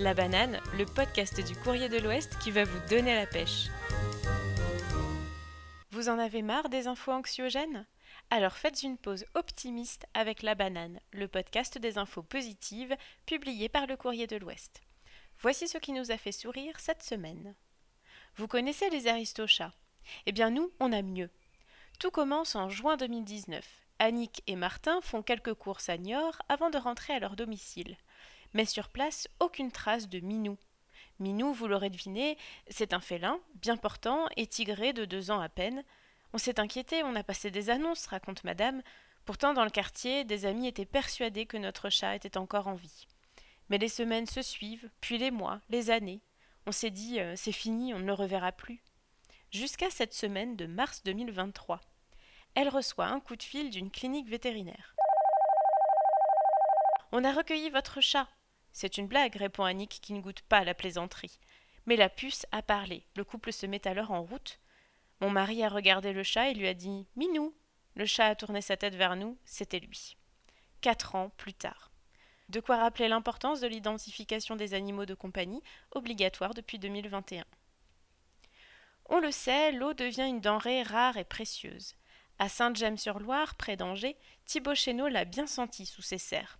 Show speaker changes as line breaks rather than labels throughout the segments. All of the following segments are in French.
La banane, le podcast du courrier de l'Ouest qui va vous donner la pêche. Vous en avez marre des infos anxiogènes? Alors faites une pause optimiste avec La banane, le podcast des infos positives publié par le courrier de l'Ouest. Voici ce qui nous a fait sourire cette semaine. Vous connaissez les aristochats Eh bien nous, on a mieux. Tout commence en juin 2019. Annick et Martin font quelques courses à Niort avant de rentrer à leur domicile mais sur place aucune trace de Minou. Minou, vous l'aurez deviné, c'est un félin, bien portant et tigré de deux ans à peine. On s'est inquiété, on a passé des annonces, raconte madame. Pourtant, dans le quartier, des amis étaient persuadés que notre chat était encore en vie. Mais les semaines se suivent, puis les mois, les années. On s'est dit, euh, c'est fini, on ne le reverra plus. Jusqu'à cette semaine de mars 2023. Elle reçoit un coup de fil d'une clinique vétérinaire. On a recueilli votre chat, c'est une blague, répond Annick qui ne goûte pas la plaisanterie. Mais la puce a parlé. Le couple se met alors en route. Mon mari a regardé le chat et lui a dit Minou. Le chat a tourné sa tête vers nous, c'était lui. Quatre ans plus tard. De quoi rappeler l'importance de l'identification des animaux de compagnie, obligatoire depuis 2021. On le sait, l'eau devient une denrée rare et précieuse. À Saint-James-sur-Loire, près d'Angers, Thibaut Chéneau l'a bien senti sous ses serres.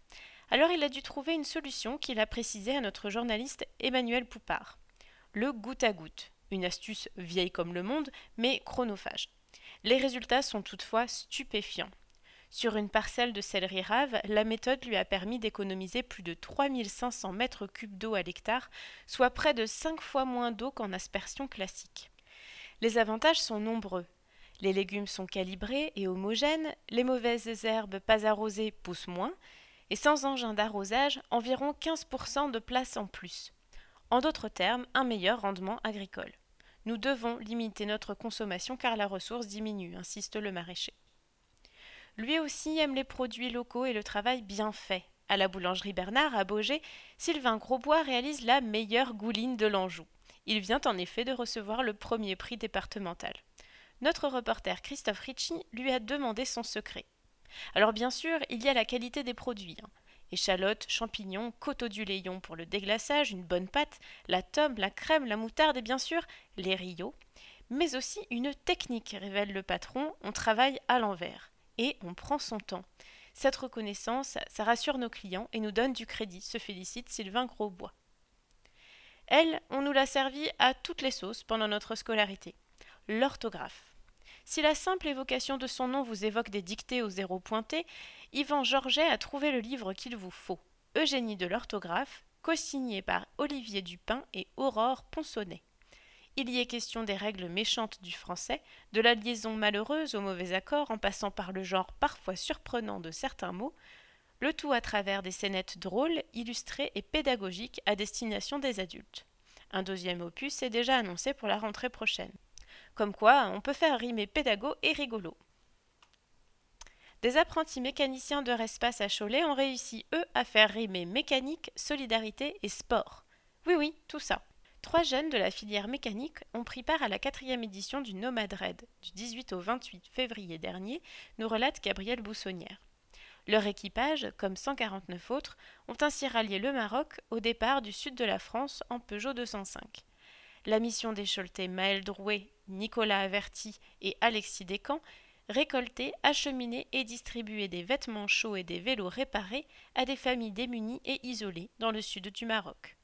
Alors il a dû trouver une solution qu'il a précisée à notre journaliste Emmanuel Poupard. Le goutte à goutte, une astuce vieille comme le monde, mais chronophage. Les résultats sont toutefois stupéfiants. Sur une parcelle de céleri rave, la méthode lui a permis d'économiser plus de 3500 mètres cubes d'eau à l'hectare, soit près de 5 fois moins d'eau qu'en aspersion classique. Les avantages sont nombreux. Les légumes sont calibrés et homogènes, les mauvaises herbes pas arrosées poussent moins, et sans engin d'arrosage, environ 15% de place en plus. En d'autres termes, un meilleur rendement agricole. Nous devons limiter notre consommation car la ressource diminue, insiste le maraîcher. Lui aussi aime les produits locaux et le travail bien fait. À la boulangerie Bernard, à Beaugé, Sylvain Grosbois réalise la meilleure gouline de l'Anjou. Il vient en effet de recevoir le premier prix départemental. Notre reporter Christophe Ricci lui a demandé son secret. Alors bien sûr, il y a la qualité des produits. Hein. Échalotes, champignons, coteaux du Léon pour le déglaçage, une bonne pâte, la tome, la crème, la moutarde et bien sûr les rios. Mais aussi une technique, révèle le patron, on travaille à l'envers. Et on prend son temps. Cette reconnaissance, ça rassure nos clients et nous donne du crédit, se félicite Sylvain Grosbois. Elle, on nous l'a servi à toutes les sauces pendant notre scolarité. L'orthographe. Si la simple évocation de son nom vous évoque des dictées aux zéros pointés, Yvan Georget a trouvé le livre qu'il vous faut, Eugénie de l'orthographe, co-signé par Olivier Dupin et Aurore Ponsonnet. Il y est question des règles méchantes du français, de la liaison malheureuse aux mauvais accords en passant par le genre parfois surprenant de certains mots, le tout à travers des scénettes drôles, illustrées et pédagogiques à destination des adultes. Un deuxième opus est déjà annoncé pour la rentrée prochaine. Comme quoi, on peut faire rimer pédago et rigolo. Des apprentis mécaniciens de Respace à Cholet ont réussi, eux, à faire rimer mécanique, solidarité et sport. Oui, oui, tout ça. Trois jeunes de la filière mécanique ont pris part à la quatrième édition du Nomad Red du 18 au 28 février dernier, nous relate Gabriel Boussonnière. Leur équipage, comme 149 autres, ont ainsi rallié le Maroc au départ du sud de la France en Peugeot 205. La mission des Choletais Maël Drouet Nicolas Averti et Alexis Descamps, récolter, acheminer et distribuer des vêtements chauds et des vélos réparés à des familles démunies et isolées dans le sud du Maroc.